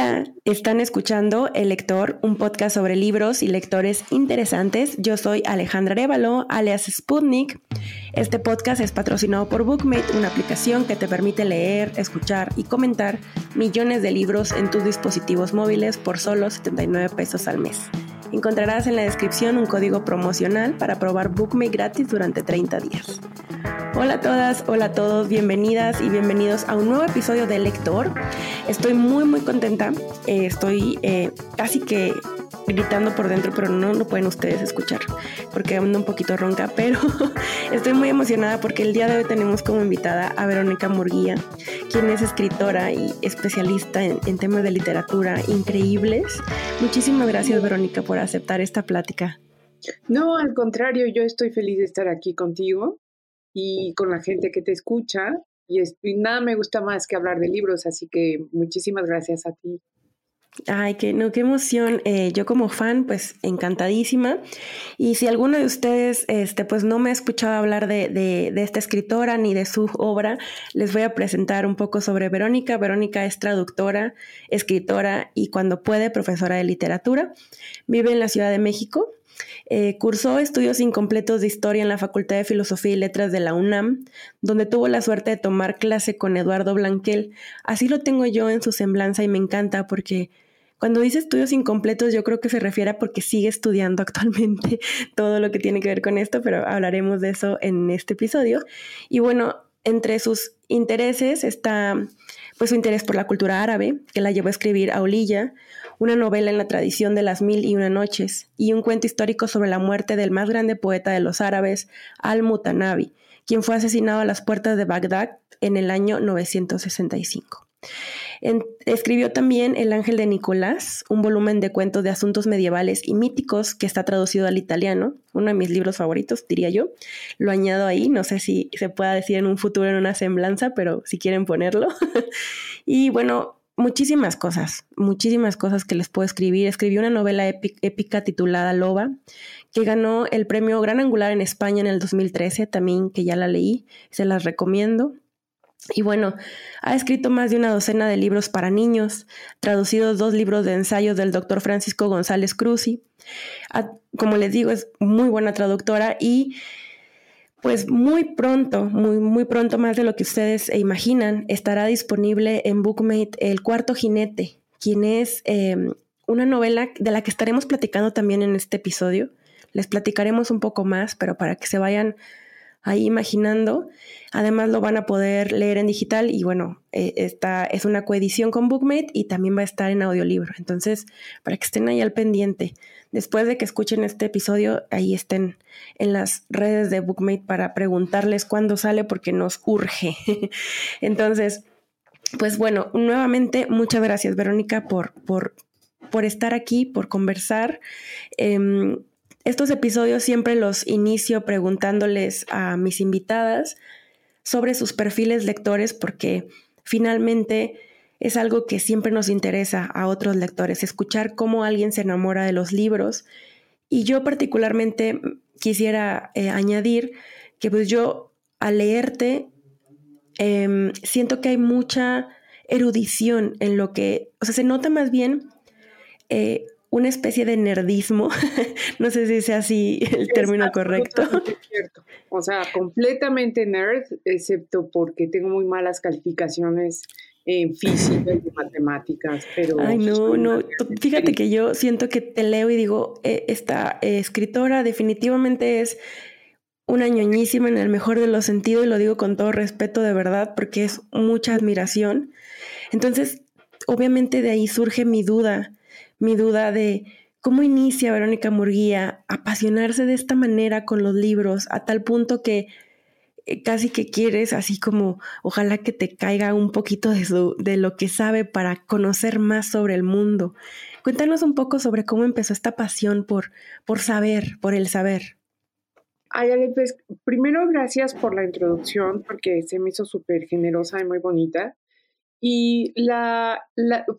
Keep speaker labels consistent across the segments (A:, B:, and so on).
A: Hola, están escuchando El Lector, un podcast sobre libros y lectores interesantes. Yo soy Alejandra Arevalo, alias Sputnik. Este podcast es patrocinado por Bookmate, una aplicación que te permite leer, escuchar y comentar millones de libros en tus dispositivos móviles por solo 79 pesos al mes. Encontrarás en la descripción un código promocional para probar Bookmate gratis durante 30 días. Hola a todas, hola a todos, bienvenidas y bienvenidos a un nuevo episodio de Lector. Estoy muy muy contenta, eh, estoy eh, casi que gritando por dentro, pero no lo pueden ustedes escuchar porque ando un poquito ronca, pero estoy muy emocionada porque el día de hoy tenemos como invitada a Verónica Murguía, quien es escritora y especialista en, en temas de literatura increíbles. Muchísimas gracias Verónica por aceptar esta plática.
B: No, al contrario, yo estoy feliz de estar aquí contigo y con la gente que te escucha. Y, nada me gusta más que hablar de libros, así que muchísimas gracias a ti.
A: Ay, qué, no, qué emoción. Eh, yo como fan, pues encantadísima. Y si alguno de ustedes, este, pues no me ha escuchado hablar de, de, de, esta escritora ni de su obra, les voy a presentar un poco sobre Verónica. Verónica es traductora, escritora y cuando puede, profesora de literatura. Vive en la Ciudad de México. Eh, cursó estudios incompletos de historia en la Facultad de Filosofía y Letras de la UNAM, donde tuvo la suerte de tomar clase con Eduardo Blanquel. Así lo tengo yo en su semblanza y me encanta porque cuando dice estudios incompletos yo creo que se refiere a porque sigue estudiando actualmente todo lo que tiene que ver con esto, pero hablaremos de eso en este episodio. Y bueno, entre sus intereses está pues su interés por la cultura árabe, que la llevó a escribir Aulilla, una novela en la tradición de las mil y una noches, y un cuento histórico sobre la muerte del más grande poeta de los árabes, Al-Mutanabi, quien fue asesinado a las puertas de Bagdad en el año 965. Escribió también El Ángel de Nicolás, un volumen de cuentos de asuntos medievales y míticos que está traducido al italiano, uno de mis libros favoritos, diría yo. Lo añado ahí, no sé si se pueda decir en un futuro en una semblanza, pero si quieren ponerlo. y bueno, muchísimas cosas, muchísimas cosas que les puedo escribir. Escribí una novela épica titulada Loba, que ganó el premio Gran Angular en España en el 2013, también que ya la leí, se las recomiendo. Y bueno, ha escrito más de una docena de libros para niños, traducidos dos libros de ensayos del doctor Francisco González Cruzi. Como les digo, es muy buena traductora y pues muy pronto, muy, muy pronto más de lo que ustedes imaginan, estará disponible en Bookmate El Cuarto Jinete, quien es em, una novela de la que estaremos platicando también en este episodio. Les platicaremos un poco más, pero para que se vayan ahí imaginando. Además lo van a poder leer en digital y bueno, eh, esta es una coedición con Bookmate y también va a estar en audiolibro. Entonces, para que estén ahí al pendiente, después de que escuchen este episodio, ahí estén en las redes de Bookmate para preguntarles cuándo sale porque nos urge. Entonces, pues bueno, nuevamente muchas gracias Verónica por, por, por estar aquí, por conversar. Eh, estos episodios siempre los inicio preguntándoles a mis invitadas sobre sus perfiles lectores porque finalmente es algo que siempre nos interesa a otros lectores, escuchar cómo alguien se enamora de los libros. Y yo particularmente quisiera eh, añadir que pues yo al leerte em, siento que hay mucha erudición en lo que, o sea, se nota más bien eh, una especie de nerdismo. no sé si sea así el término correcto.
B: Cierto. O sea, completamente nerd, excepto porque tengo muy malas calificaciones en física y matemáticas, pero...
A: Ay, no, no, fíjate que yo siento que te leo y digo, eh, esta eh, escritora definitivamente es una ñoñísima en el mejor de los sentidos y lo digo con todo respeto de verdad porque es mucha admiración. Entonces, obviamente de ahí surge mi duda mi duda de cómo inicia Verónica Murguía a apasionarse de esta manera con los libros, a tal punto que eh, casi que quieres así como ojalá que te caiga un poquito de, de lo que sabe para conocer más sobre el mundo. Cuéntanos un poco sobre cómo empezó esta pasión por, por saber, por el saber.
B: Ay, Ale, pues primero gracias por la introducción porque se me hizo súper generosa y muy bonita. Y la,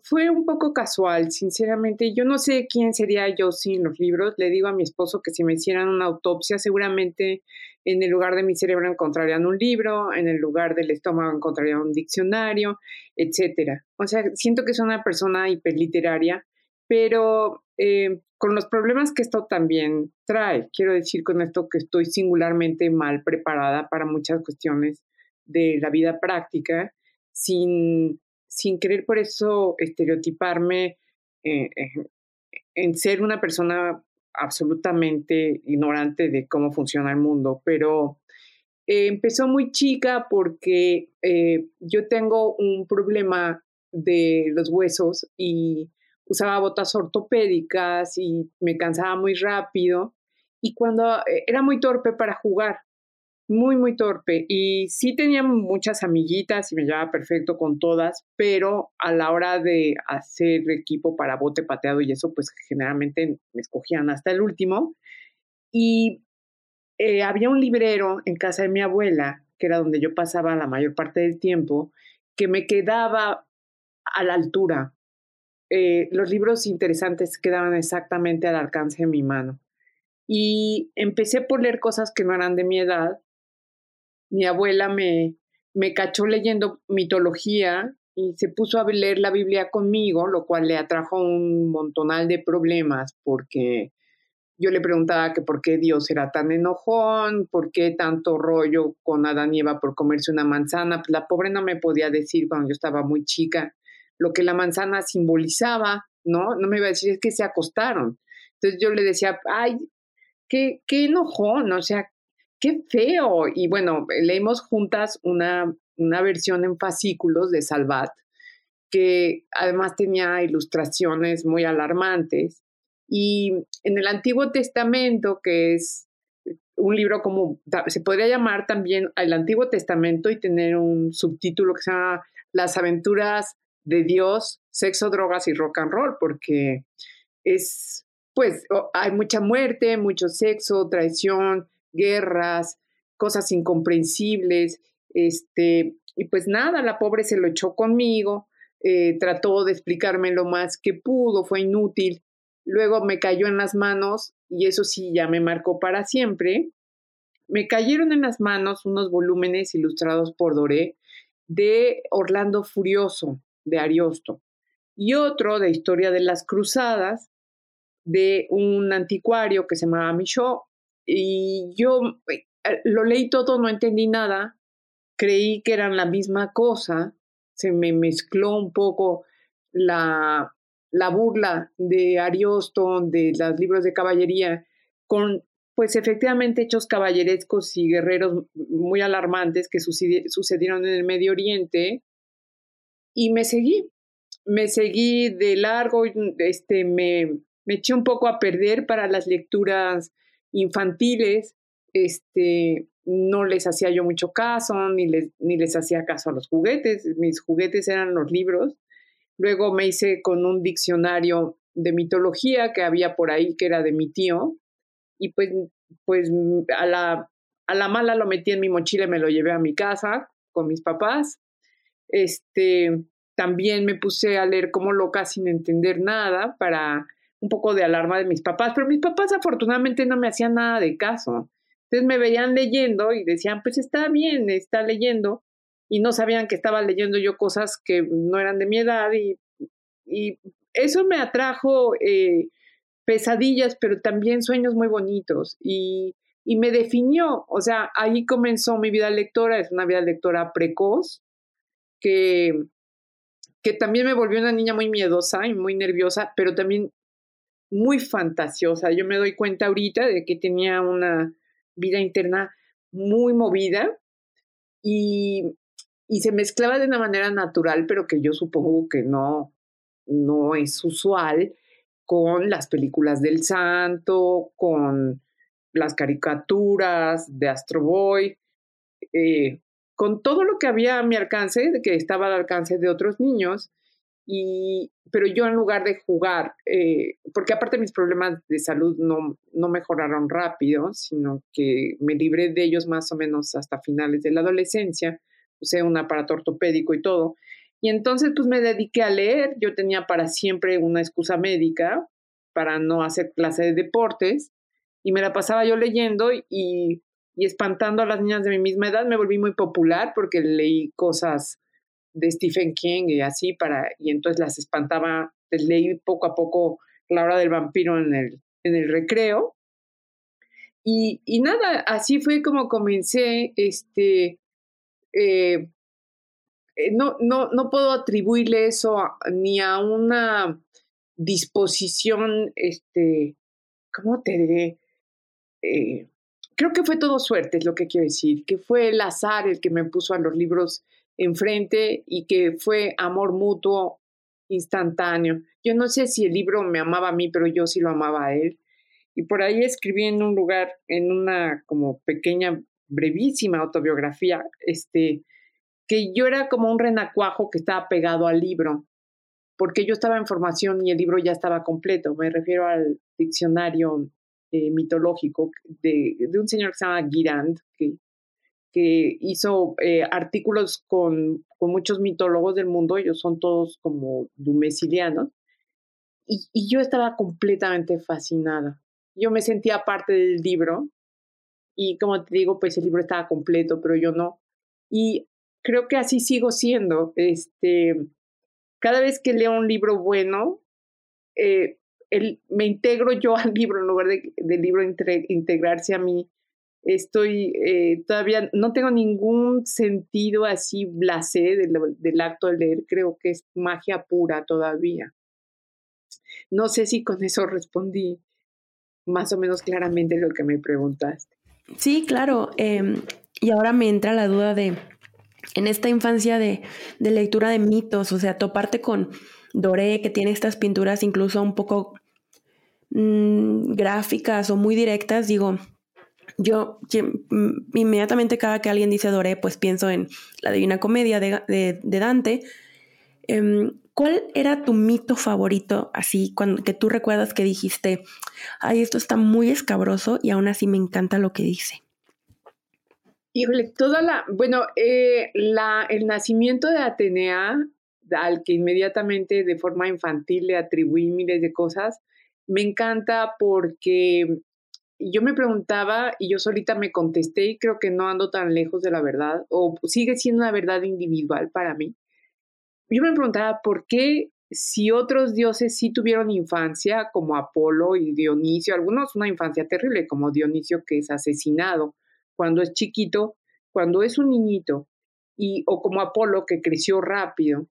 B: fue un poco casual, sinceramente. Yo no sé quién sería yo sin los libros. Le digo a mi esposo que si me hicieran una autopsia, seguramente en el lugar de mi cerebro encontrarían un libro, en el lugar del estómago encontrarían un diccionario, etcétera. O sea, siento que es una persona hiperliteraria, pero eh, con los problemas que esto también trae. Quiero decir con esto que estoy singularmente mal preparada para muchas cuestiones de la vida práctica sin, sin querer por eso estereotiparme eh, eh, en ser una persona absolutamente ignorante de cómo funciona el mundo, pero eh, empezó muy chica porque yo tengo un problema de los huesos y usaba botas ortopédicas y me cansaba muy rápido y cuando era muy torpe para jugar, muy, muy torpe. Y sí tenía muchas amiguitas y me llevaba perfecto con todas, pero a la hora de hacer equipo para bote pateado y eso, pues generalmente me escogían hasta el último. Y eh, había un librero en casa de mi abuela, que era donde yo pasaba la mayor parte del tiempo, que me quedaba a la altura. Eh, los libros interesantes quedaban exactamente al alcance de mi mano. Y empecé por leer cosas que no eran de mi edad mi abuela me, me cachó leyendo mitología y se puso a leer la Biblia conmigo, lo cual le atrajo un montonal de problemas porque yo le preguntaba que por qué Dios era tan enojón, por qué tanto rollo con Adán y Eva por comerse una manzana. Pues la pobre no me podía decir cuando yo estaba muy chica lo que la manzana simbolizaba, ¿no? No me iba a decir, es que se acostaron. Entonces yo le decía, ay, qué, qué enojón, o sea, qué feo. Y bueno, leímos juntas una, una versión en fascículos de Salvat, que además tenía ilustraciones muy alarmantes. Y en el Antiguo Testamento, que es un libro como, se podría llamar también el Antiguo Testamento y tener un subtítulo que se llama Las aventuras de Dios, sexo, drogas y rock and roll, porque es, pues, hay mucha muerte, mucho sexo, traición, guerras, cosas incomprensibles, este, y pues nada, la pobre se lo echó conmigo, eh, trató de explicarme lo más que pudo, fue inútil, luego me cayó en las manos, y eso sí, ya me marcó para siempre, me cayeron en las manos unos volúmenes ilustrados por Doré de Orlando Furioso, de Ariosto, y otro de Historia de las Cruzadas, de un anticuario que se llamaba Michaud, y yo eh, lo leí todo, no entendí nada, creí que eran la misma cosa, se me mezcló un poco la, la burla de Ariosto, de los libros de caballería, con pues efectivamente hechos caballerescos y guerreros muy alarmantes que sucedieron en el Medio Oriente, y me seguí, me seguí de largo, este, me, me eché un poco a perder para las lecturas infantiles, este, no les hacía yo mucho caso, ni les, ni les hacía caso a los juguetes, mis juguetes eran los libros. Luego me hice con un diccionario de mitología que había por ahí, que era de mi tío, y pues, pues a, la, a la mala lo metí en mi mochila y me lo llevé a mi casa con mis papás. Este, también me puse a leer como loca sin entender nada para un poco de alarma de mis papás, pero mis papás afortunadamente no me hacían nada de caso. Entonces me veían leyendo y decían, pues está bien, está leyendo, y no sabían que estaba leyendo yo cosas que no eran de mi edad, y, y eso me atrajo eh, pesadillas, pero también sueños muy bonitos, y, y me definió, o sea, ahí comenzó mi vida lectora, es una vida lectora precoz, que, que también me volvió una niña muy miedosa y muy nerviosa, pero también muy fantasiosa. Yo me doy cuenta ahorita de que tenía una vida interna muy movida y, y se mezclaba de una manera natural, pero que yo supongo que no, no es usual con las películas del santo, con las caricaturas de Astro Boy, eh, con todo lo que había a mi alcance, que estaba al alcance de otros niños, y, pero yo en lugar de jugar, eh, porque aparte mis problemas de salud no, no mejoraron rápido, sino que me libré de ellos más o menos hasta finales de la adolescencia, usé un aparato ortopédico y todo. Y entonces pues me dediqué a leer, yo tenía para siempre una excusa médica para no hacer clase de deportes y me la pasaba yo leyendo y, y espantando a las niñas de mi misma edad, me volví muy popular porque leí cosas de Stephen King y así para, y entonces las espantaba, les leí poco a poco La hora del vampiro en el, en el recreo. Y, y nada, así fue como comencé, este, eh, eh, no, no, no puedo atribuirle eso ni a una disposición, este, ¿cómo te diré? Eh, creo que fue todo suerte, es lo que quiero decir, que fue el azar el que me puso a los libros enfrente y que fue amor mutuo instantáneo. Yo no sé si el libro me amaba a mí, pero yo sí lo amaba a él. Y por ahí escribí en un lugar, en una como pequeña, brevísima autobiografía, este, que yo era como un renacuajo que estaba pegado al libro, porque yo estaba en formación y el libro ya estaba completo. Me refiero al diccionario eh, mitológico de, de, un señor que se llama Girand, que que hizo eh, artículos con, con, muchos mitólogos del mundo, ellos son todos como dumesilianos, y, y, yo estaba completamente fascinada. Yo me sentía parte del libro, y como te digo, pues el libro estaba completo, pero yo no. Y creo que así sigo siendo. Este, cada vez que leo un libro bueno, eh, el, me integro yo al libro en lugar de, del libro integrarse a mí estoy eh, todavía, no tengo ningún sentido así blasé del, acto de leer, creo que es magia pura todavía. No sé si con eso respondí más o menos claramente lo que me preguntaste.
A: Sí, claro. Eh, y ahora me entra la duda de, en esta infancia de, de lectura de mitos, o sea, toparte con Doré, que tiene estas pinturas incluso un poco mmm, gráficas o muy directas, digo, yo inmediatamente cada que alguien dice Doré, pues pienso en la Divina Comedia de, Dante. Em, ¿Cuál era tu mito favorito, así, cuando, que tú recuerdas que dijiste, ay, esto está muy escabroso y aún así me encanta lo que dice?
B: Híjole, toda la, bueno, eh, la, el nacimiento de Atenea, al que inmediatamente de forma infantil le atribuí miles de cosas, me encanta porque yo me preguntaba y yo solita me contesté y creo que no ando tan lejos de la verdad o sigue siendo una verdad individual para mí. Yo me preguntaba por qué si otros dioses sí tuvieron infancia como Apolo y Dionisio, algunos una infancia terrible como Dionisio que es asesinado cuando es chiquito, cuando es un niñito y o como Apolo que creció rápido.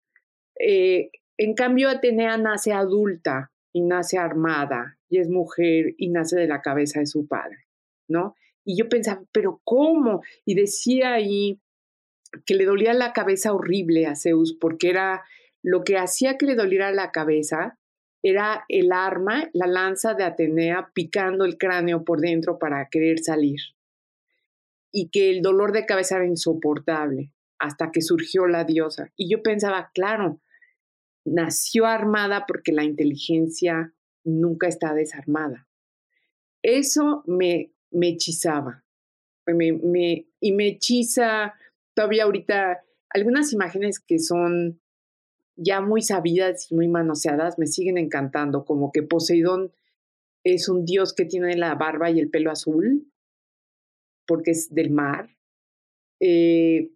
B: Eh, en cambio Atenea nace adulta y nace armada y es mujer y nace de la cabeza de su padre, ¿no? Y yo pensaba, pero ¿cómo? Y decía ahí que le dolía la cabeza horrible a Zeus porque era lo que hacía que le doliera la cabeza era el arma, la lanza de Atenea picando el cráneo por dentro para querer salir. Y que el dolor de cabeza era insoportable hasta que surgió la diosa. Y yo pensaba, claro, nació armada porque la inteligencia nunca está desarmada. Eso me, me hechizaba. Me, me, y me hechiza todavía ahorita algunas imágenes que son ya muy sabidas y muy manoseadas me siguen encantando, como que Poseidón es un dios que tiene la barba y el pelo azul, porque es del mar. Eh,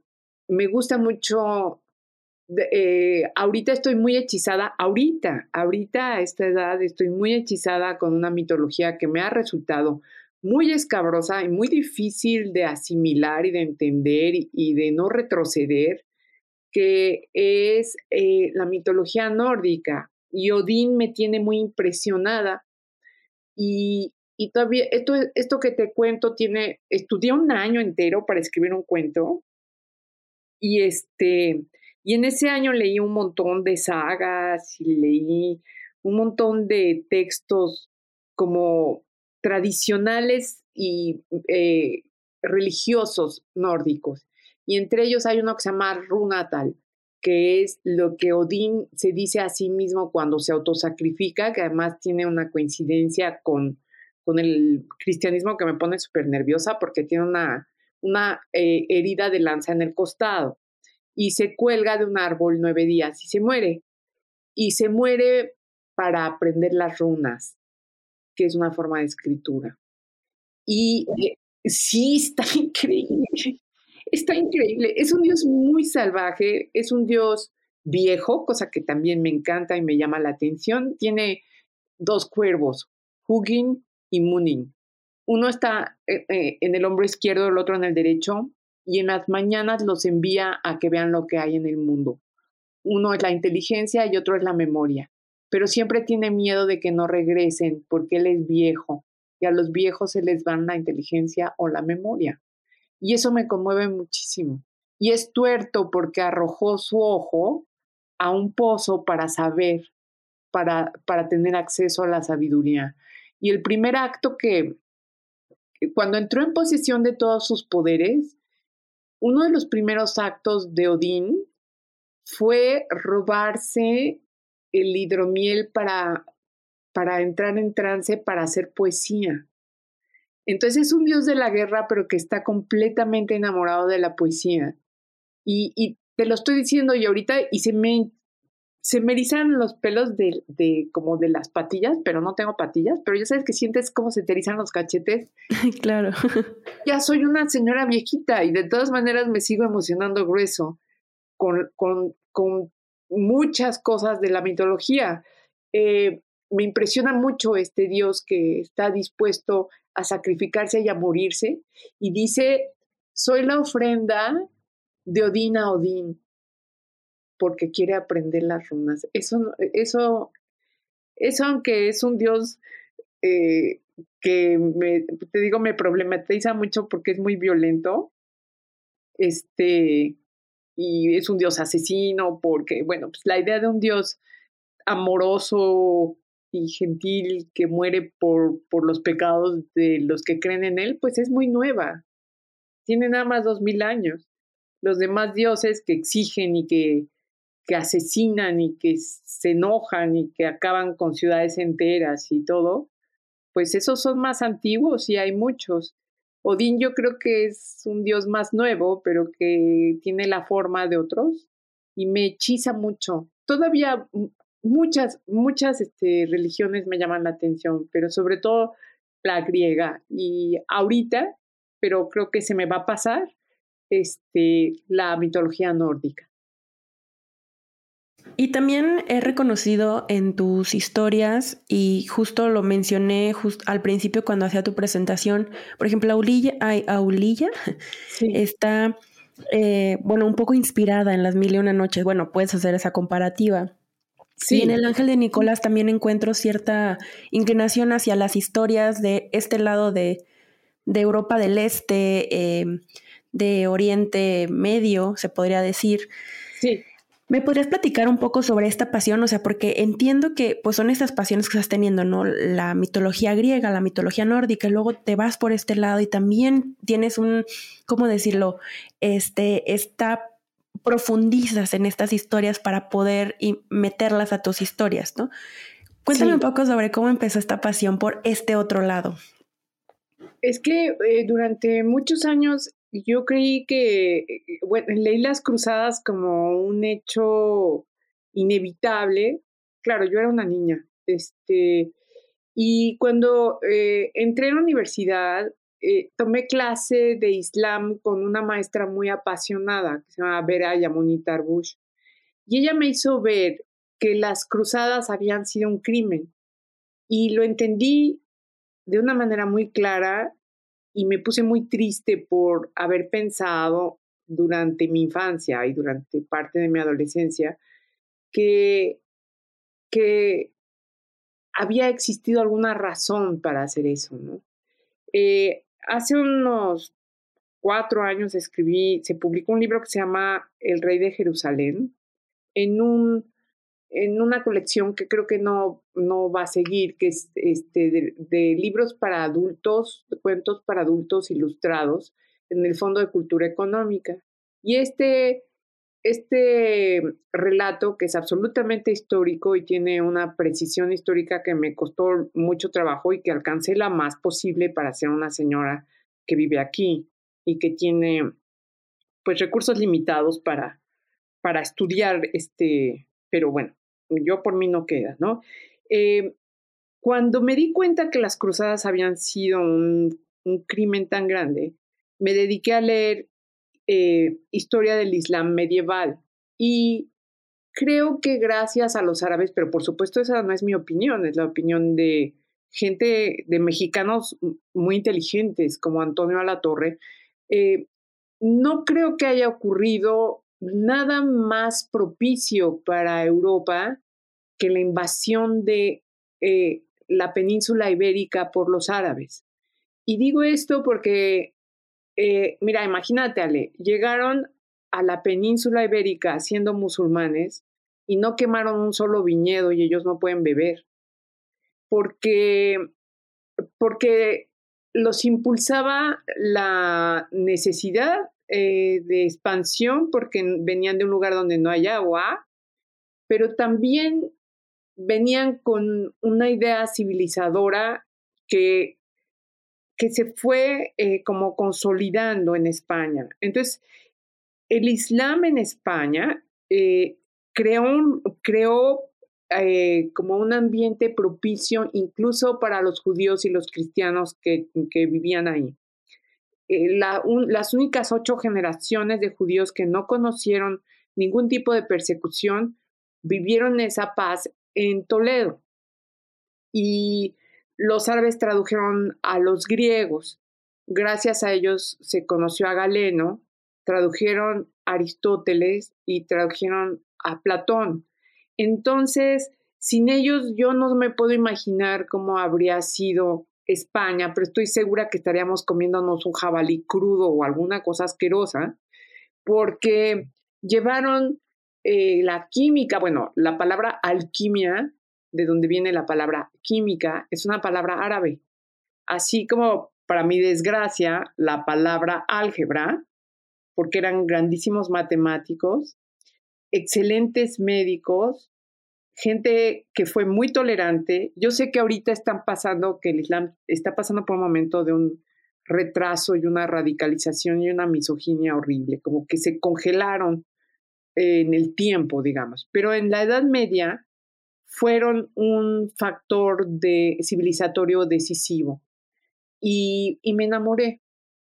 B: me gusta mucho eh, ahorita estoy muy hechizada, ahorita, ahorita a esta edad estoy muy hechizada con una mitología que me ha resultado muy escabrosa y muy difícil de asimilar y de entender y, de no retroceder, que es eh, la mitología nórdica. Y Odín me tiene muy impresionada. Y, y todavía, esto, esto que te cuento tiene, estudié un año entero para escribir un cuento. Y este, y en ese año leí un montón de sagas y leí un montón de textos como tradicionales y eh, religiosos nórdicos. Y entre ellos hay uno que se llama Runatal, que es lo que Odín se dice a sí mismo cuando se autosacrifica, que además tiene una coincidencia con, con el cristianismo que me pone súper nerviosa porque tiene una, una eh, herida de lanza en el costado y se cuelga de un árbol nueve días y se muere. Y se muere para aprender las runas, que es una forma de escritura. Y eh, sí, está increíble, está increíble. Es un dios muy salvaje, es un dios viejo, cosa que también me encanta y me llama la atención. Tiene dos cuervos, Hugin y Munin. Uno está eh, eh, en el hombro izquierdo, el otro en el derecho, y en las mañanas los envía a que vean lo que hay en el mundo. Uno es la inteligencia y otro es la memoria, pero siempre tiene miedo de que no regresen porque él es viejo y a los viejos se les van la inteligencia o la memoria. Y eso me conmueve muchísimo. Y es tuerto porque arrojó su ojo a un pozo para saber, para, para tener acceso a la sabiduría. Y el primer acto que, cuando entró en posesión de todos sus poderes, uno de los primeros actos de Odín fue robarse el hidromiel para, para entrar en trance, para hacer poesía. Entonces es un dios de la guerra, pero que está completamente enamorado de la poesía. Y, y te lo estoy diciendo y ahorita y se me se me erizan los pelos de, de, como de las patillas, pero no tengo patillas, pero ya sabes que sientes cómo se te erizan los cachetes.
A: claro.
B: Ya soy una señora viejita y de todas maneras me sigo emocionando grueso con, con, con muchas cosas de la mitología. Eh, me impresiona mucho este Dios que está dispuesto a sacrificarse y a morirse y dice, soy la ofrenda de Odín a Odín porque quiere aprender las runas. Eso, eso, eso aunque es un Dios eh, que me, te digo, me problematiza mucho porque es muy violento, este, y es un Dios asesino, porque, bueno, pues la idea de un Dios amoroso y gentil que muere por, por los pecados de los que creen en él, pues es muy nueva. Tiene nada más dos mil años. Los demás dioses que exigen y que que asesinan y que se enojan y que acaban con ciudades enteras y todo, pues esos son más antiguos y hay muchos. Odín yo creo que es un dios más nuevo, pero que tiene la forma de otros y me hechiza mucho. Todavía muchas, muchas este, religiones me llaman la atención, pero sobre todo la griega. Y ahorita, pero creo que se me va a pasar, este, la mitología nórdica.
A: Y también he reconocido en tus historias, y justo lo mencioné al principio cuando hacía tu presentación, por ejemplo, Aulilla, Aulilla está, eh, bueno, un poco inspirada en las mil y una noches. Bueno, puedes hacer esa comparativa. Sí. Y en el Ángel de Nicolás también encuentro cierta inclinación hacia las historias de este lado de, Europa del Este, em, de Oriente Medio, se podría decir.
B: Sí.
A: ¿Me podrías platicar un poco sobre esta pasión? O sea, porque entiendo que pues son estas pasiones que estás teniendo, ¿no? La mitología griega, la mitología nórdica, y luego te vas por este lado y también tienes un, ¿cómo decirlo? Este, está, profundizas en estas historias para poder meterlas a tus historias, ¿no? Cuéntame un poco sobre cómo empezó esta pasión por este otro lado.
B: Es que eh, durante muchos años yo creí que, eh, bueno, leí las cruzadas como un hecho inevitable. Claro, yo era una niña. Este, y cuando eh, entré en la universidad, eh, tomé clase de Islam con una maestra muy apasionada, que se llama Vera Yamuni Tarbush. Y ella me hizo ver que las cruzadas habían sido un crimen. Y lo entendí de una manera muy clara y me puse muy triste por haber pensado durante mi infancia y durante parte de mi adolescencia que, que había existido alguna razón para hacer eso. Eh, hace unos cuatro años escribí, se publicó un libro que se llama El Rey de Jerusalén, en un en una colección que creo que no, no va a seguir, que es este, de, libros para adultos, cuentos para adultos ilustrados en el Fondo de Cultura Económica. Y este, este relato, que es absolutamente histórico y tiene una precisión histórica que me costó mucho trabajo y que alcancé la más posible para ser una señora que vive aquí y que tiene pues recursos limitados para, para estudiar, este, pero bueno, yo por mí no queda, ¿no? Eh, cuando me di cuenta que las cruzadas habían sido un, crimen tan grande, me dediqué a leer eh, historia del Islam medieval y creo que gracias a los árabes, pero por supuesto esa no es mi opinión, es la opinión de gente, de mexicanos muy inteligentes como Antonio Alatorre, eh, no creo que haya ocurrido nada más propicio para Europa que la invasión de eh, la península ibérica por los árabes. Y digo esto porque, eh, mira, imagínate, Ale, llegaron a la península ibérica siendo musulmanes y no quemaron un solo viñedo y ellos no pueden beber. Porque, porque los impulsaba la necesidad eh, de expansión porque venían de un lugar donde no hay agua, pero también venían con una idea civilizadora que, que se fue eh, como consolidando en España. Entonces, el Islam en España eh, creó, creó como un ambiente propicio incluso para los judíos y los cristianos que vivían ahí. Eh, las únicas ocho generaciones de judíos que no conocieron ningún tipo de persecución vivieron esa paz en Toledo. Y los árabes tradujeron a los griegos. Gracias a ellos se conoció a Galeno, tradujeron a Aristóteles y tradujeron a Platón. Entonces, sin ellos yo no me puedo imaginar cómo habría sido España, pero estoy segura que estaríamos comiéndonos un jabalí crudo o alguna cosa asquerosa, porque llevaron eh, la química, bueno, la palabra alquimia, de donde viene la palabra química, es una palabra árabe. Así como, para mi desgracia, la palabra álgebra, porque eran grandísimos matemáticos, excelentes médicos, gente que fue muy tolerante. Yo sé que ahorita están pasando, que el Islam está pasando por un momento de un retraso y una radicalización y una misoginia horrible, como que se congelaron en el tiempo, digamos. Pero en la Edad Media fueron un factor de civilizatorio decisivo. Y, y me enamoré,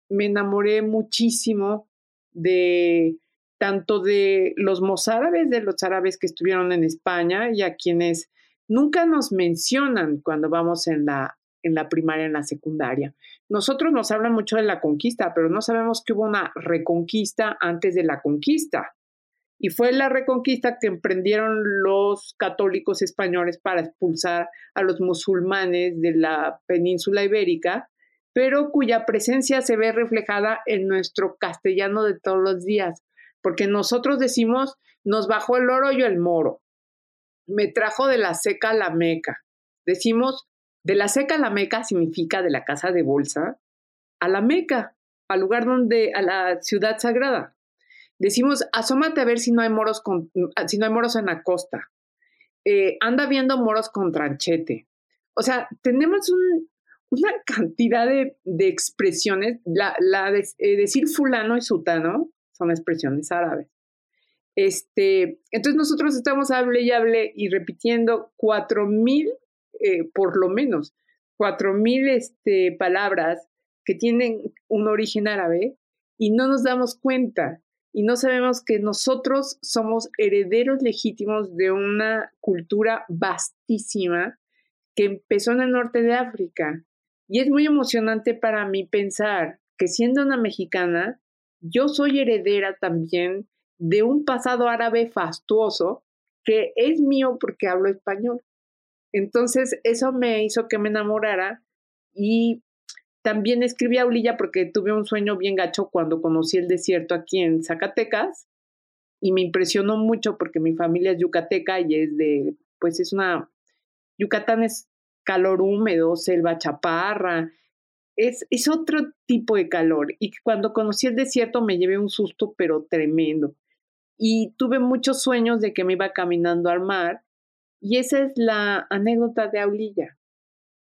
B: me enamoré muchísimo de tanto de los mozárabes, de los árabes que estuvieron en España y a quienes nunca nos mencionan cuando vamos en la, en la primaria, en la secundaria. Nosotros nos hablan mucho de la conquista, pero no sabemos que hubo una reconquista antes de la conquista. Y fue la reconquista que emprendieron los católicos españoles para expulsar a los musulmanes de la península ibérica, pero cuya presencia se ve reflejada en nuestro castellano de todos los días porque nosotros decimos, nos bajó el oro y el moro, me trajo de la seca a la meca. Decimos, de la seca a la meca significa de la casa de bolsa a la meca, al lugar donde, a la ciudad sagrada. Decimos, asómate a ver si no hay moros, con, si no hay moros en la costa. Eh, anda viendo moros con tranchete. O sea, tenemos una cantidad de, expresiones. La, de, eh, decir fulano y sutano son expresiones árabes. Este, entonces nosotros estamos hable y hable y repitiendo cuatro mil, eh, por lo menos, cuatro mil este, palabras que tienen un origen árabe y no nos damos cuenta y no sabemos que nosotros somos herederos legítimos de una cultura vastísima que empezó en el norte de África. Y es muy emocionante para mí pensar que siendo una mexicana, yo soy heredera también de un pasado árabe fastuoso que es mío porque hablo español. Entonces, eso me hizo que me enamorara y también escribí a Ulilla porque tuve un sueño bien gacho cuando conocí el desierto aquí en Zacatecas y me impresionó mucho porque mi familia es yucateca y es de, pues es una, Yucatán es calor húmedo, selva chaparra, es, otro tipo de calor. Y cuando conocí el desierto me llevé un susto, pero tremendo. Y tuve muchos sueños de que me iba caminando al mar. Y esa es la anécdota de Aulilla.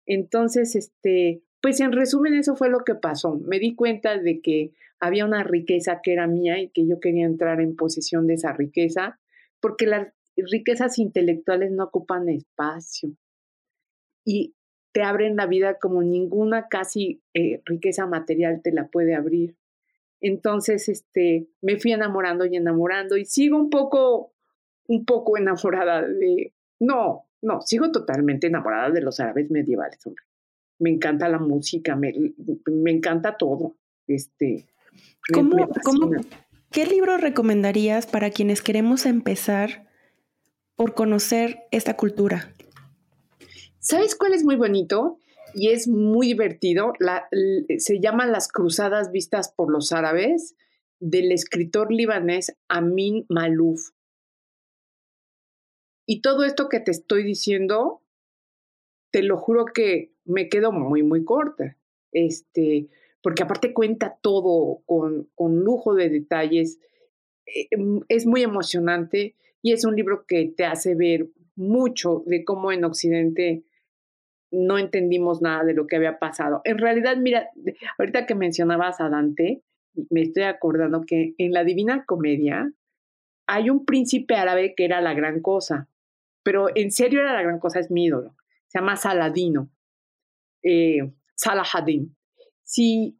B: Entonces, este, pues en resumen, eso fue lo que pasó. Me di cuenta de que había una riqueza que era mía y que yo quería entrar en posesión de esa riqueza, porque las riquezas intelectuales no ocupan espacio y te abren la vida como ninguna casi eh, riqueza material te la puede abrir. Entonces, este, me fui enamorando y enamorando y sigo un poco, un poco enamorada de, no, no, sigo totalmente enamorada de los árabes medievales, hombre. Me encanta la música, me, me encanta todo. Este,
A: ¿Cómo, ¿Qué libro recomendarías para quienes queremos empezar por conocer esta cultura?
B: ¿Sabes cuál es muy bonito? Y es muy divertido. se llaman Las Cruzadas Vistas por los Árabes del escritor libanés Amin Malouf. Y todo esto que te estoy diciendo, te lo juro que me quedo muy, muy corta. Este, porque aparte cuenta todo con, con lujo de detalles. Eh, em, es muy emocionante y es un libro que te hace ver mucho de cómo en Occidente no entendimos nada de lo que había pasado. En realidad, mira, ahorita que mencionabas a Dante, me estoy acordando que en la Divina Comedia hay un príncipe árabe que era la gran cosa, pero en serio era la gran cosa, es mi ídolo. Se llama Saladino, eh, Salahadin si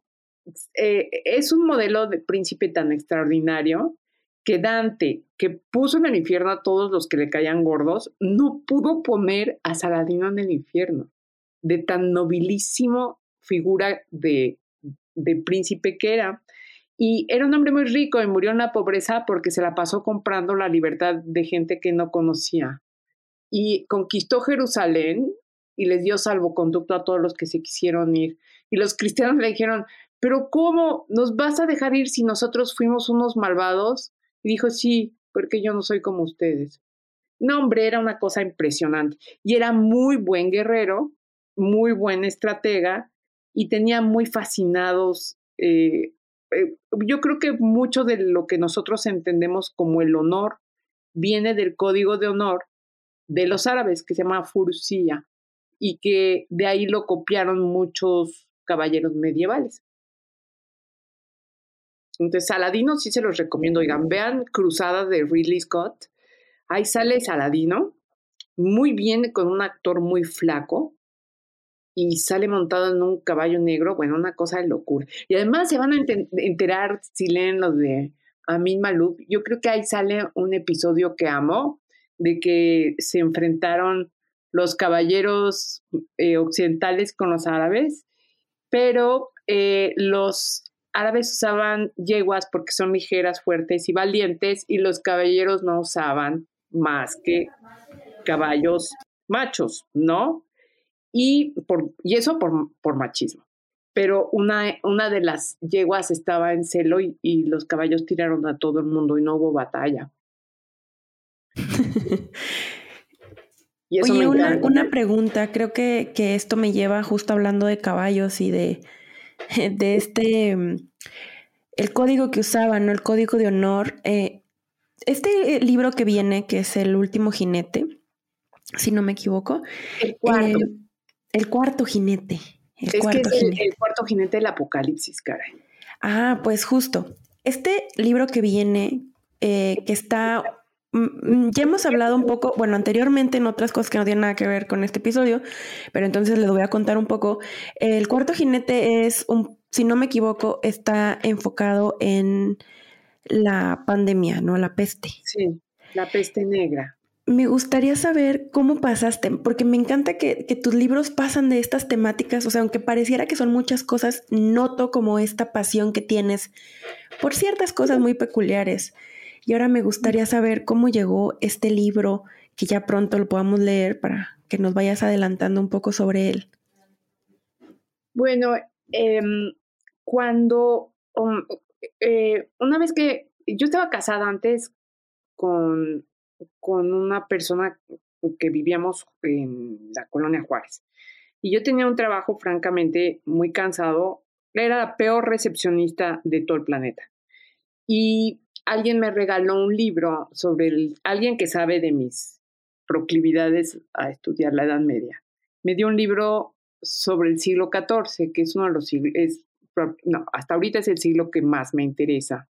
B: eh, es un modelo de príncipe tan extraordinario que Dante, que puso en el infierno a todos los que le caían gordos, no pudo poner a Saladino en el infierno, de tan nobilísimo figura de, de príncipe que era. Y era un hombre muy rico y murió en la pobreza porque se la pasó comprando la libertad de gente que no conocía. Y conquistó Jerusalén y les dio salvoconducto a todos los que se quisieron ir. Y los cristianos le dijeron, pero ¿cómo nos vas a dejar ir si nosotros fuimos unos malvados? Y dijo, sí, porque yo no soy como ustedes. No, hombre, era una cosa impresionante. Y era muy buen guerrero, muy buen estratega y tenía muy fascinados. Eh, eh, yo creo que mucho de lo que nosotros entendemos como el honor viene del código de honor de los árabes que se llama Furusía y que de ahí lo copiaron muchos caballeros medievales. Entonces, Saladino sí se los recomiendo. Oigan, vean Cruzada de Ridley Scott. Ahí sale Saladino, muy bien, con un actor muy flaco, y sale montado en un caballo negro. Bueno, una cosa de locura. Y además se van a enterar si leen los de Amin Malouf. Yo creo que ahí sale un episodio que amo, de que se enfrentaron los caballeros eh, occidentales con los árabes, pero eh, los árabes usaban yeguas porque son ligeras, fuertes y valientes, y los caballeros no usaban más que caballos machos, ¿no? Y, por, y eso por, por machismo. Pero una, una, de las yeguas estaba en celo y, y los caballos tiraron a todo el mundo y no hubo batalla.
A: Oye, una, una, pregunta, creo que, que, esto me lleva justo hablando de caballos y de, de este, mm, el código que usaban, ¿no? El código de honor. Eh, este libro que viene, que es El último jinete, si no me equivoco.
B: El cuarto.
A: Eh, el cuarto jinete.
B: El es que es el, cuarto jinete del apocalipsis, caray.
A: Ah, pues justo. Este libro que viene, eh, que está Mm, mm, ya hemos hablado un poco, bueno, anteriormente en otras cosas que no tienen nada que ver con este episodio, pero entonces les voy a contar un poco. El cuarto jinete es un, si no me equivoco, está enfocado en la pandemia, ¿no? La peste.
B: Sí, la peste negra.
A: Me gustaría saber cómo pasaste, porque me encanta que, que, tus libros pasan de estas temáticas, o sea, aunque pareciera que son muchas cosas, noto como esta pasión que tienes por ciertas cosas muy peculiares. Y ahora me gustaría saber cómo llegó este libro, que ya pronto lo podamos leer para que nos vayas adelantando un poco sobre él.
B: Bueno, em, cuando, um, eh, una vez que yo estaba casada antes con, con una persona que vivíamos en la colonia Juárez. Y yo tenía un trabajo francamente muy cansado. Era la peor recepcionista de todo el planeta. Y alguien me regaló un libro sobre el, alguien que sabe de mis proclividades a estudiar la Edad Media. Me dio un libro sobre el siglo XIV, que es uno de los siglos, no, hasta ahorita es el siglo que más me interesa.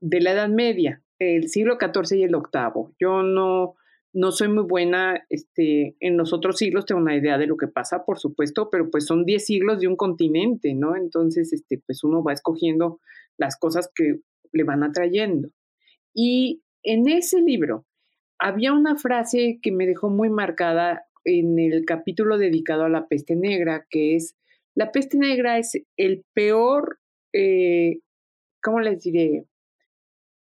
B: De la Edad Media, el siglo XIV y el VIII. Yo no, no soy muy buena este, en los otros siglos, tengo una idea de lo que pasa, por supuesto, pero pues son 10 siglos de un continente, ¿no? Entonces, este, pues uno va escogiendo las cosas que le van atrayendo. Y en ese libro había una frase que me dejó muy marcada en el capítulo dedicado a la peste negra, que es, la peste negra es el peor, eh, ¿cómo les diré?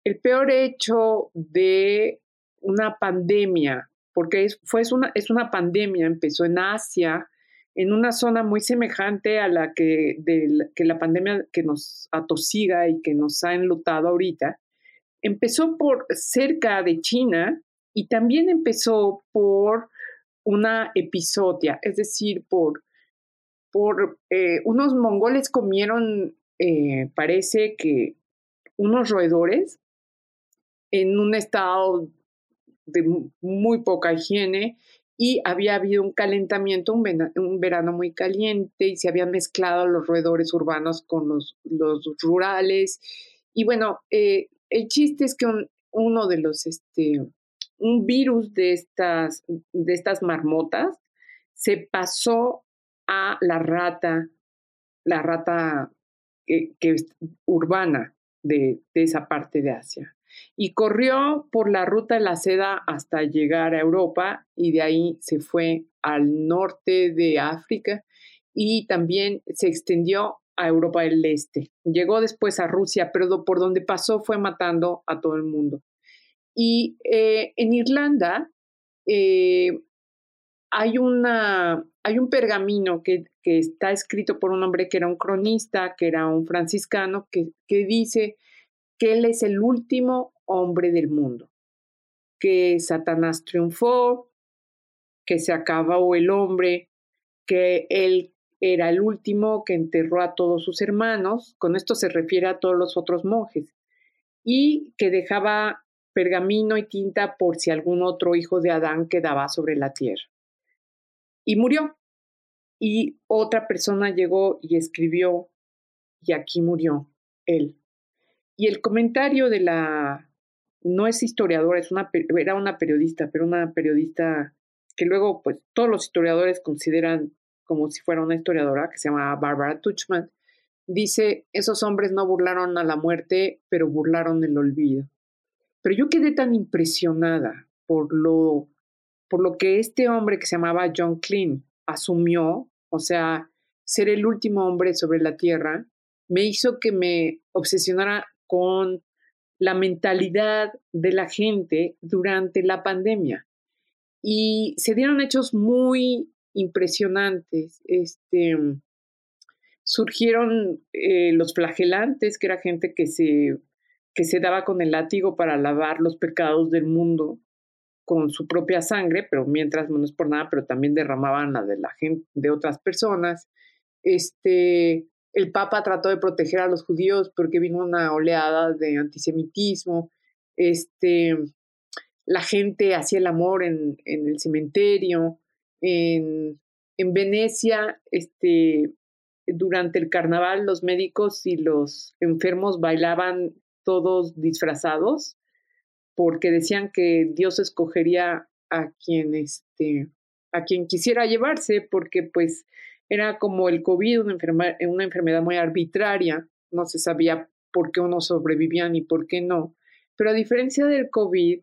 B: El peor hecho de una pandemia, porque es, fue, una, es una pandemia, empezó en Asia, en una zona muy semejante a la que, de que la pandemia que nos atosiga y que nos ha enlutado ahorita, empezó por cerca de China y también empezó por una episodia, es decir, por, por eh, unos mongoles comieron, eh, parece que unos roedores en un estado de muy poca higiene y había habido un calentamiento, un, verano muy caliente y se habían mezclado los roedores urbanos con los, los rurales. Y bueno, eh, el chiste es que uno de los, este, un virus de estas, de estas marmotas se pasó a la rata, la rata que, urbana de, de esa parte de Asia y corrió por la ruta de la seda hasta llegar a Europa y de ahí se fue al norte de África y también se extendió a Europa del Este. Llegó después a Rusia, pero por donde pasó fue matando a todo el mundo. Y eh, en Irlanda eh, hay, una, hay un pergamino que, que, está escrito por un hombre que era un cronista, que era un franciscano, que, que dice que él es el último hombre del mundo, que Satanás triunfó, que se acabó el hombre, que él era el último que enterró a todos sus hermanos, con esto se refiere a todos los otros monjes, y que dejaba pergamino y tinta por si algún otro hijo de Adán quedaba sobre la tierra. Y murió. Y otra persona llegó y escribió, y aquí murió él. Y el comentario de la, no es historiadora, es una, era una periodista, pero una periodista que luego, pues, todos los historiadores consideran como si fuera una historiadora, que se llama Barbara Tuchman, dice, esos hombres no burlaron a la muerte, pero burlaron el olvido. Pero yo quedé tan impresionada por lo, por lo que este hombre que se llamaba John Klein asumió, o sea, ser el último hombre sobre la Tierra, me hizo que me obsesionara con la mentalidad de la gente durante la pandemia. Y se dieron hechos muy impresionantes. Este, surgieron eh, los flagelantes, que era gente que se, que se daba con el látigo para lavar los pecados del mundo con su propia sangre, pero mientras no es por nada, pero también derramaban la de la gente, de otras personas. Este, el Papa trató de proteger a los judíos porque vino una oleada de antisemitismo. Este, la gente hacía el amor en, el cementerio. En, Venecia, este, durante el carnaval, los médicos y los enfermos bailaban todos disfrazados porque decían que Dios escogería a quien, este, a quien quisiera llevarse, porque pues era como el COVID, una, una enfermedad muy arbitraria, no se sabía por qué uno sobrevivía ni por qué no. Pero a diferencia del COVID,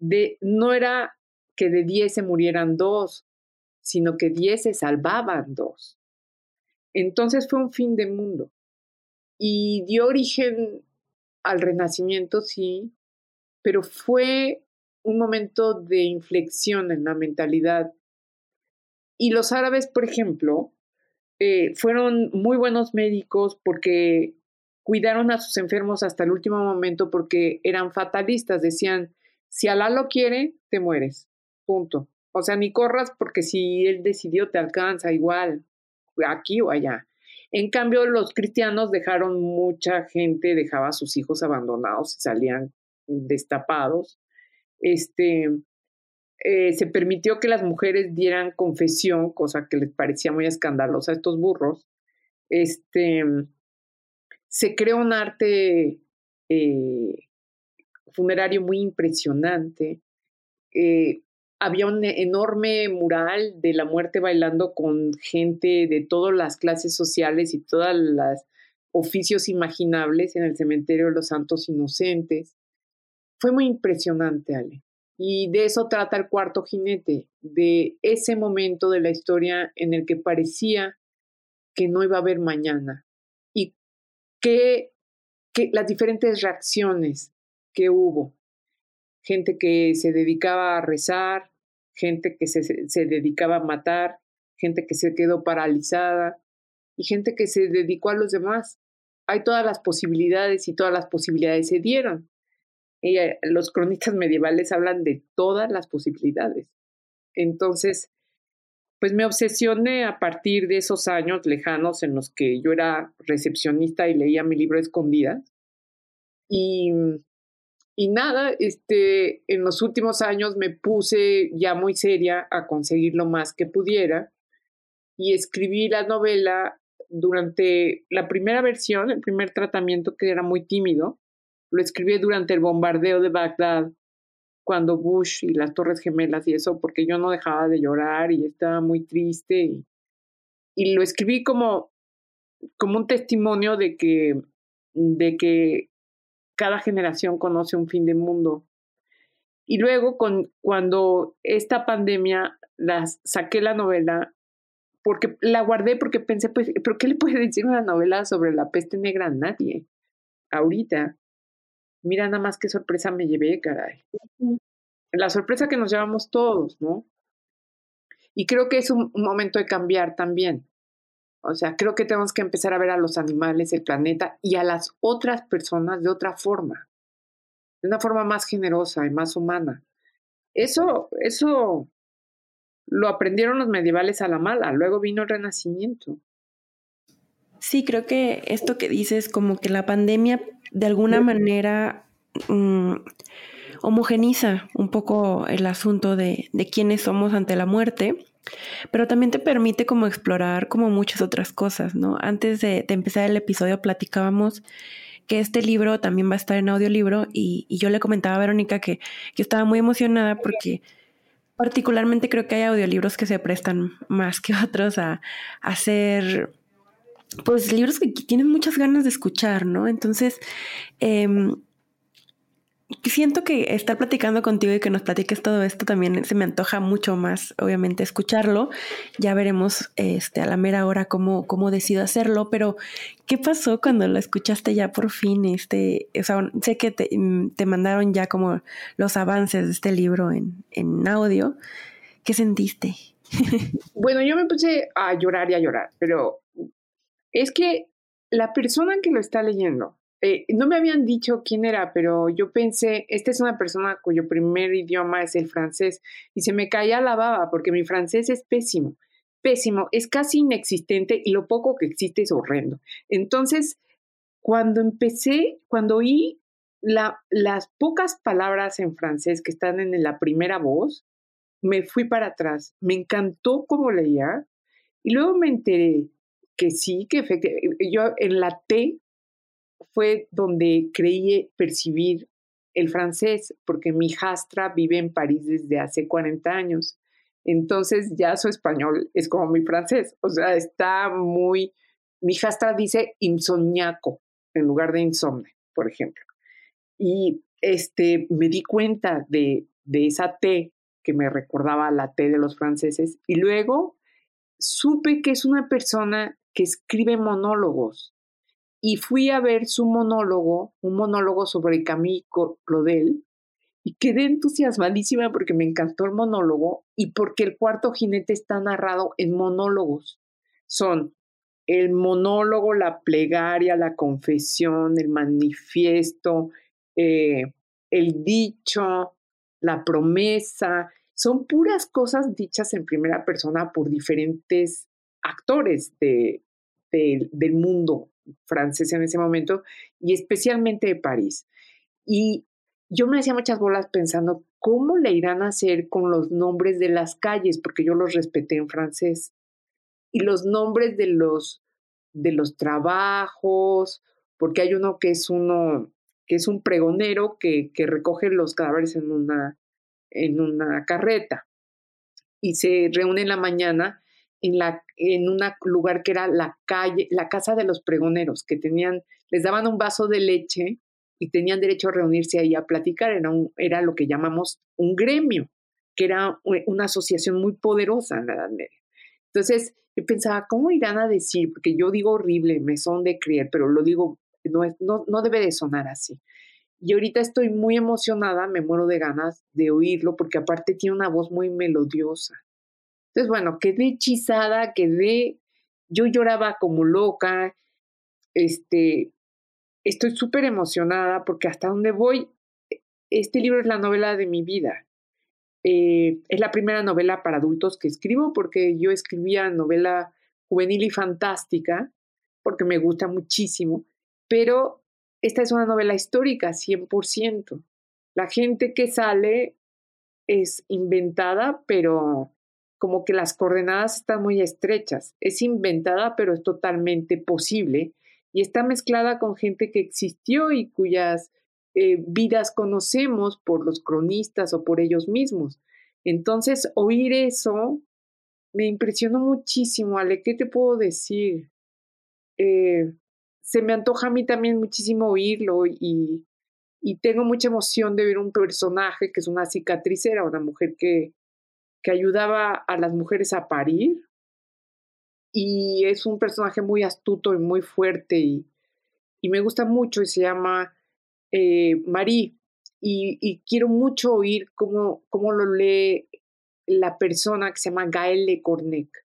B: de, no era que de 10 se murieran dos, sino que 10 se salvaban dos. Entonces fue un fin de mundo. Y dio origen al renacimiento, sí, pero fue un momento de inflexión en la mentalidad y los árabes, por ejemplo, eh, fueron muy buenos médicos porque cuidaron a sus enfermos hasta el último momento porque eran fatalistas, decían, si Alá lo quiere, te mueres, punto. O sea, ni corras porque si él decidió te alcanza igual, aquí o allá. En cambio, los cristianos dejaron mucha gente, dejaba a sus hijos abandonados y salían destapados. Este, eh, se permitió que las mujeres dieran confesión, cosa que les parecía muy escandalosa a estos burros. Este, se creó un arte eh, funerario muy impresionante. Eh, había un enorme mural de la muerte bailando con gente de todas las clases sociales y todos los oficios imaginables en el cementerio de los santos inocentes. Fue muy impresionante, Ale. Y de eso trata el cuarto jinete, de ese momento de la historia en el que parecía que no iba a haber mañana y que, que las diferentes reacciones que hubo. Gente que se dedicaba a rezar, gente que se, se dedicaba a matar, gente que se quedó paralizada y gente que se dedicó a los demás. Hay todas las posibilidades y todas las posibilidades se dieron. Y eh, los cronistas medievales hablan de todas las posibilidades. Entonces, pues me obsesioné a partir de esos años lejanos en los que yo era recepcionista y leía mi libro escondidas. Y y nada, este, en los últimos años me puse ya muy seria a conseguir lo más que pudiera y escribí la novela durante la primera versión, el primer tratamiento que era muy tímido, lo escribí durante el bombardeo de Bagdad, cuando Bush y las Torres Gemelas y eso, porque yo no dejaba de llorar y estaba muy triste y, lo escribí como, como un testimonio de que, de que cada generación conoce un fin de mundo. Y luego, con, cuando esta pandemia, las, saqué la novela, porque la guardé porque pensé, pues, ¿pero qué le puede decir una novela sobre la peste negra a nadie? Ahorita. Mira nada más qué sorpresa me llevé, caray. La sorpresa que nos llevamos todos, ¿no? Y creo que es un momento de cambiar también. O sea, creo que tenemos que empezar a ver a los animales, el planeta y a las otras personas de otra forma, de una forma más generosa y más humana. Eso, eso lo aprendieron los medievales a la mala, luego vino el renacimiento.
A: Sí, creo que esto que dices, como que la pandemia de alguna manera mm, homogeniza un poco el asunto de, de quiénes somos ante la muerte pero también te permite como explorar como muchas otras cosas, ¿no? Antes de, empezar el episodio platicábamos que este libro también va a estar en audiolibro y, y yo le comentaba a Verónica que, que estaba muy emocionada porque particularmente creo que hay audiolibros que se prestan más que otros a, a hacer pues libros que tienen muchas ganas de escuchar, ¿no? Entonces, eh, siento que estar platicando contigo y que nos platiques todo esto también se me antoja mucho más, obviamente, escucharlo. Ya veremos este, a la mera hora cómo, cómo decido hacerlo, pero ¿qué pasó cuando lo escuchaste ya por fin? Este, o sea, sé que te, mm, te mandaron ya como los avances de este libro en, en audio. ¿Qué sentiste?
B: bueno, yo me puse a llorar y a llorar, pero es que la persona que lo está leyendo eh, no me habían dicho quién era, pero yo pensé, esta es una persona cuyo primer idioma es el francés y se me caía la baba porque mi francés es pésimo, pésimo, es casi inexistente y lo poco que existe es horrendo. Entonces, cuando empecé, cuando oí las pocas palabras en francés que están en la primera voz, me fui para atrás, me encantó cómo leía y luego me enteré que sí, que efectivamente, yo en la T fue donde creí percibir el francés, porque mi hijastra vive en París desde hace 40 años. Entonces ya su español es como mi francés, o sea, está muy... Mi hijastra dice insomniaco en lugar de insomne, por ejemplo. Y este, me di cuenta de, de esa T que me recordaba la T de los franceses y luego supe que es una persona que escribe monólogos y fui a ver su monólogo, un monólogo sobre Camille Claudel, y quedé entusiasmadísima porque me encantó el monólogo y porque el cuarto jinete está narrado en monólogos. Son el monólogo, la plegaria, la confesión, el manifiesto, eh, el dicho, la promesa. Son puras cosas dichas en primera persona por diferentes actores de, del mundo francés en ese momento y especialmente de París. Y yo me hacía muchas bolas pensando cómo le irán a hacer con los nombres de las calles, porque yo los respeté en francés, y los nombres de los, de los trabajos, porque hay uno que es uno que es un pregonero que, que recoge los cadáveres en una, en una carreta. Y se reúne en la mañana en, la, un lugar que era la calle, la casa de los pregoneros, que tenían, les daban un vaso de leche y tenían derecho a reunirse ahí a platicar. Era, era lo que llamamos un gremio, que era una asociación muy poderosa en la Edad Media. Entonces, yo pensaba, ¿cómo irán a decir? Porque yo digo horrible, me son de creer, pero lo digo, no, no, no debe de sonar así. Y ahorita estoy muy emocionada, me muero de ganas de oírlo, porque aparte tiene una voz muy melodiosa. Entonces, bueno, quedé hechizada, quedé, yo lloraba como loca, este, estoy súper emocionada porque hasta donde voy, este libro es la novela de mi vida. Eh, es la primera novela para adultos que escribo porque yo escribía novela juvenil y fantástica porque me gusta muchísimo, pero esta es una novela histórica 100%. La gente que sale es inventada, pero como que las coordenadas están muy estrechas. Es inventada, pero es totalmente posible y está mezclada con gente que existió y cuyas eh, vidas conocemos por los cronistas o por ellos mismos. Entonces, oír eso me impresionó muchísimo, Ale, ¿qué te puedo decir? Eh, se me antoja a mí también muchísimo oírlo y, y tengo mucha emoción de ver un personaje que es una cicatricera, una mujer que, que ayudaba a las mujeres a parir. Y es un personaje muy astuto y muy fuerte y, me gusta mucho y se llama eh, Marie. Y, quiero mucho oír cómo, cómo lo lee la persona que se llama Gael Le Cornec.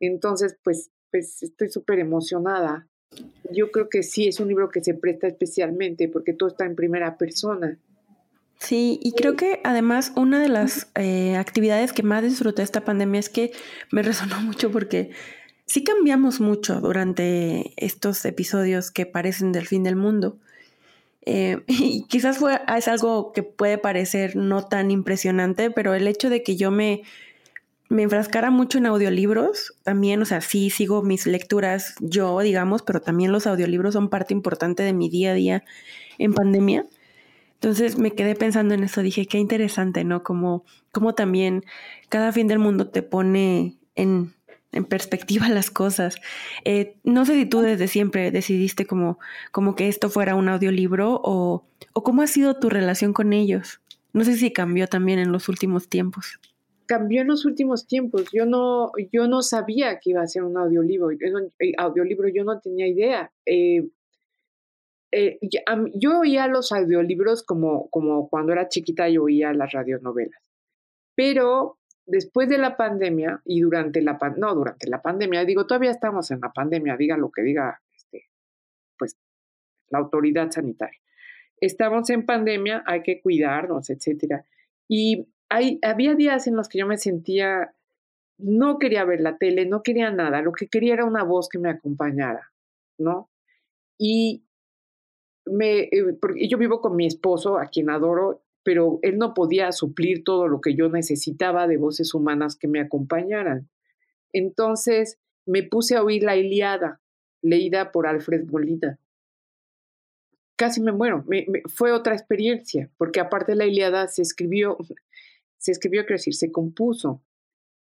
B: Entonces, pues, pues estoy súper emocionada. Yo creo que sí, es un libro que se presta especialmente porque todo está en primera persona.
A: Sí, y creo que además una de las eh, actividades que más disfruté esta pandemia es que me resonó mucho porque sí cambiamos mucho durante estos episodios que parecen del fin del mundo. Eh, y quizás fue, es algo que puede parecer no tan impresionante, pero el hecho de que yo me, me enfrascara mucho en audiolibros, también, o sea, sí sigo mis lecturas yo, digamos, pero también los audiolibros son parte importante de mi día a día en pandemia. Entonces me quedé pensando en eso, dije, qué interesante, ¿no? Como, como también cada fin del mundo te pone en, en perspectiva las cosas. Eh, no sé si tú desde siempre decidiste como, como que esto fuera un audiolibro o, o cómo ha sido tu relación con ellos. No sé si cambió también en los últimos tiempos.
B: Cambió en los últimos tiempos. Yo no, yo no sabía que iba a ser un audiolibro. Eh, audiolibro yo no tenía idea. Eh, eh, yo oía los audiolibros como, como cuando era chiquita yo oía las radionovelas, pero después de la pandemia y durante la no durante la pandemia digo todavía estamos en la pandemia diga lo que diga este pues la autoridad sanitaria estamos en pandemia hay que cuidarnos etcétera y hay, había días en los que yo me sentía no quería ver la tele no quería nada lo que quería era una voz que me acompañara no y me, eh, porque yo vivo con mi esposo, a quien adoro, pero él no podía suplir todo lo que yo necesitaba de voces humanas que me acompañaran. Entonces me puse a oír la Iliada, leída por Alfred Molina. Casi me muero. fue otra experiencia, porque aparte la Iliada se escribió, se escribió, quiero decir, se compuso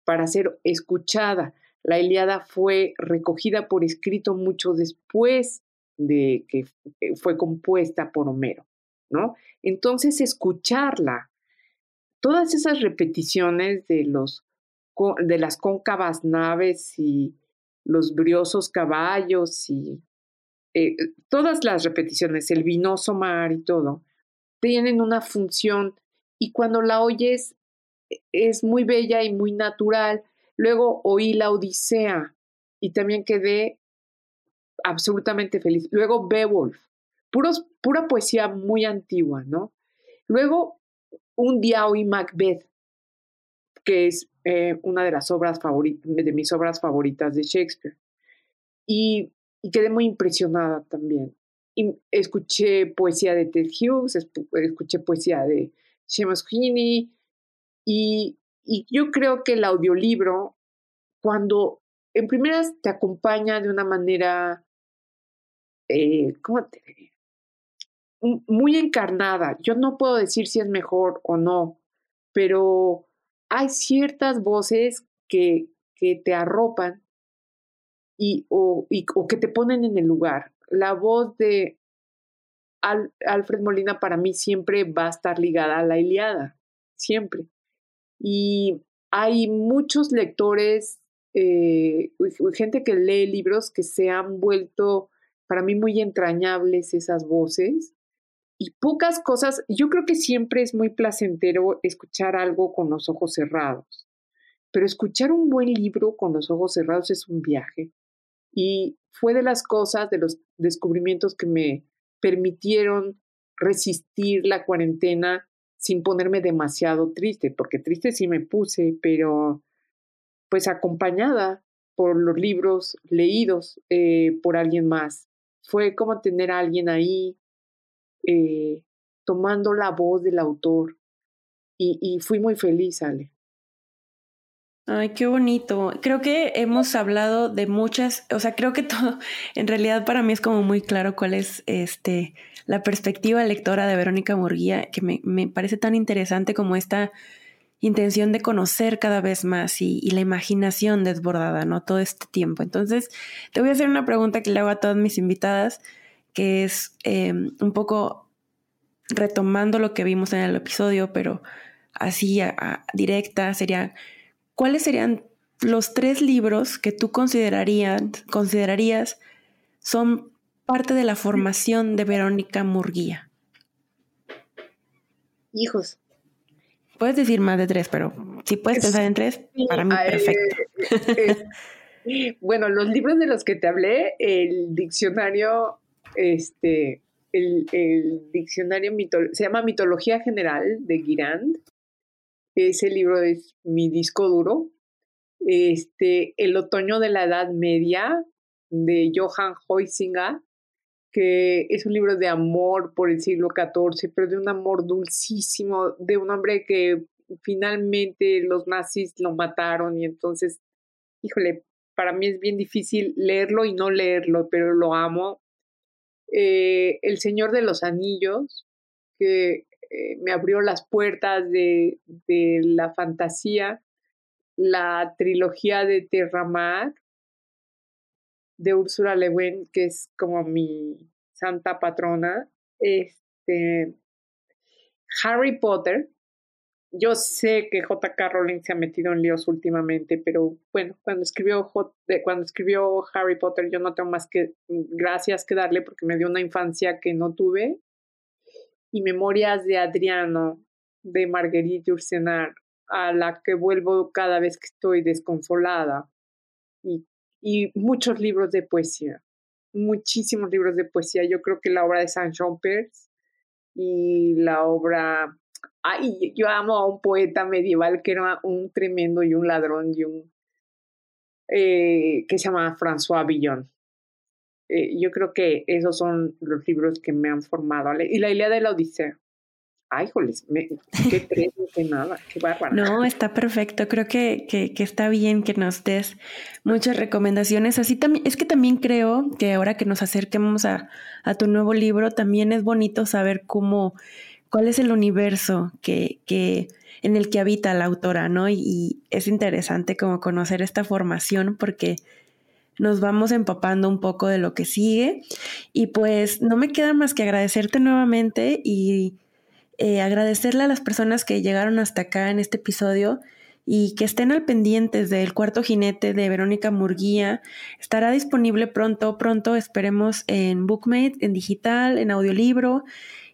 B: para ser escuchada. La Iliada fue recogida por escrito mucho después de que eh, fue compuesta por Homero, ¿no? Entonces, escucharla, todas esas repeticiones de, los, de las cóncavas naves y los briosos caballos y eh, todas las repeticiones, el vinoso mar y todo, tienen una función y cuando la oyes e, es muy bella y muy natural. Luego oí la Odisea y también quedé absolutamente feliz. Luego Beowulf, puros, pura poesía muy antigua, ¿no? Luego Un día oí Macbeth, que es eh, una de las obras favoritas, de mis obras favoritas de Shakespeare. Y, quedé muy impresionada también. Escuché poesía de Ted Hughes, escuché poesía de Seamus Heaney, y, y yo creo que el audiolibro, cuando en primeras te acompaña de una manera eh, ¿cómo te? Muy encarnada. Yo no puedo decir si es mejor o no, pero hay ciertas voces que, que te arropan y o, que te ponen en el lugar. La voz de Alfred Molina para mí siempre va a estar ligada a la Iliada, siempre. Y hay muchos lectores, eh, gente que lee libros que se han vuelto para mí muy entrañables esas voces y pocas cosas, yo creo que siempre es muy placentero escuchar algo con los ojos cerrados, pero escuchar un buen libro con los ojos cerrados es un viaje. Y fue de las cosas, de los descubrimientos que me permitieron resistir la cuarentena sin ponerme demasiado triste, porque triste sí me puse, pero pues acompañada por los libros leídos eh, por alguien más. Fue como tener a alguien ahí eh, tomando la voz del autor y, y fui muy feliz, Ale.
A: Ay, qué bonito. Creo que hemos hablado de muchas, o sea, creo que todo, en realidad para mí es como muy claro cuál es este la perspectiva lectora de Verónica Murguía, que me, me parece tan interesante como esta intención de conocer cada vez más y, la imaginación desbordada, ¿no? Todo este tiempo. Entonces, te voy a hacer una pregunta que le hago a todas mis invitadas, que es em, un poco retomando lo que vimos en el episodio, pero así directa, sería ¿cuáles serían los tres libros que tú considerarías, considerarías son parte de la formación de Verónica Murguía?
B: Hijos.
A: Puedes decir más de tres, pero si puedes pensar en tres, para mí perfecto.
B: bueno, los libros de los que te hablé, el diccionario, este, el, diccionario se llama Mitología General de Guirand, ese libro es mi disco duro. Este, El otoño de la Edad Media de Johann Huizinga, que es un libro de amor por el siglo XIV, pero de un amor dulcísimo, de un hombre que finalmente los nazis lo mataron y entonces, híjole, para mí es bien difícil leerlo y no leerlo, pero lo amo. Eh, el Señor de los Anillos, que eh, me abrió las puertas de, la fantasía, la trilogía de Terramar de Úrsula Le que es como mi santa patrona, este, Harry Potter. Yo sé que J.K. Rowling se ha metido en líos últimamente, pero bueno, cuando escribió, cuando escribió Harry Potter yo no tengo más que gracias que darle porque me dio una infancia que no tuve y Memorias de Adriano de Marguerite Ursenar, a la que vuelvo cada vez que estoy desconsolada, y, y muchos libros de poesía, muchísimos libros de poesía. Yo creo que la obra de Saint Jean Perse y la obra... Ay, yo amo a un poeta medieval que era un tremendo y un ladrón y un... Eh, que se llama François Villon. Eh, yo creo que esos son los libros que me han formado. Y la Ilíada de la Odisea. Ay, joles, qué tres, qué nada.
A: No, está perfecto. Creo que, que, que, está bien que nos des muchas recomendaciones. Así también, es que también creo que ahora que nos acerquemos a, a tu nuevo libro, también es bonito saber cómo, cuál es el universo que, que, en el que habita la autora, ¿no? Y, y es interesante como conocer esta formación porque nos vamos empapando un poco de lo que sigue. Y pues no me queda más que agradecerte nuevamente y eh, agradecerle a las personas que llegaron hasta acá en este episodio y que estén al pendientes del cuarto jinete de Verónica Murguía. Estará disponible pronto, pronto esperemos en Bookmate, en digital, en audiolibro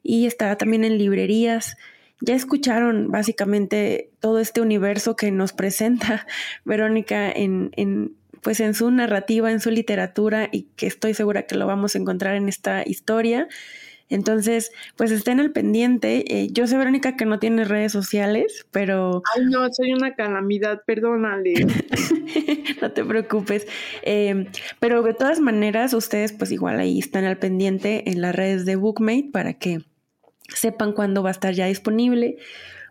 A: y estará también en librerías. Ya escucharon básicamente todo este universo que nos presenta Verónica en, en pues en su narrativa, en su literatura y que estoy segura que lo vamos a encontrar en esta historia. Entonces, pues estén al pendiente. Eh, yo sé, Verónica, que no tiene redes sociales, pero...
B: Ay, no, soy una calamidad, perdónale.
A: no te preocupes. Em, pero de todas maneras, ustedes pues igual ahí están al pendiente en las redes de Bookmate para que sepan cuándo va a estar ya disponible.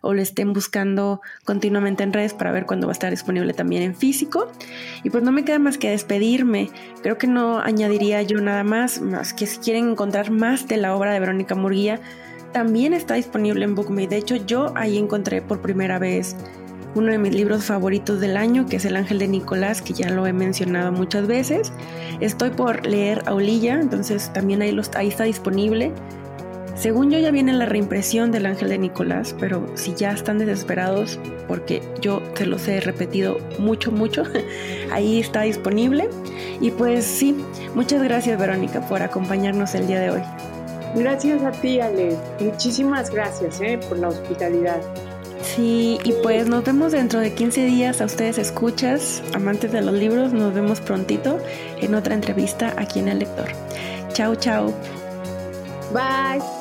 A: O lo estén buscando continuamente en redes para ver cuándo va a estar disponible también en físico. Y pues no me queda más que despedirme. Creo que no añadiría yo nada más, más que si quieren encontrar más de la obra de Verónica Murguía, también está disponible en BookMe. De hecho, yo ahí encontré por primera vez uno de mis libros favoritos del año, que es El Ángel de Nicolás, que ya lo he mencionado muchas veces. Estoy por leer Aulilla, entonces también ahí, los, ahí está disponible. Según yo ya viene la reimpresión del Ángel de Nicolás, pero si ya están desesperados, porque yo se los he repetido mucho, mucho, ahí está disponible. Y pues sí, muchas gracias Verónica por acompañarnos el día de hoy.
B: Gracias a ti, Ale. Muchísimas gracias eh, por la hospitalidad.
A: Sí, y pues nos vemos dentro de 15 días a ustedes escuchas, amantes de los libros, nos vemos prontito en otra entrevista aquí en El Lector. Chao, chao.
B: Bye.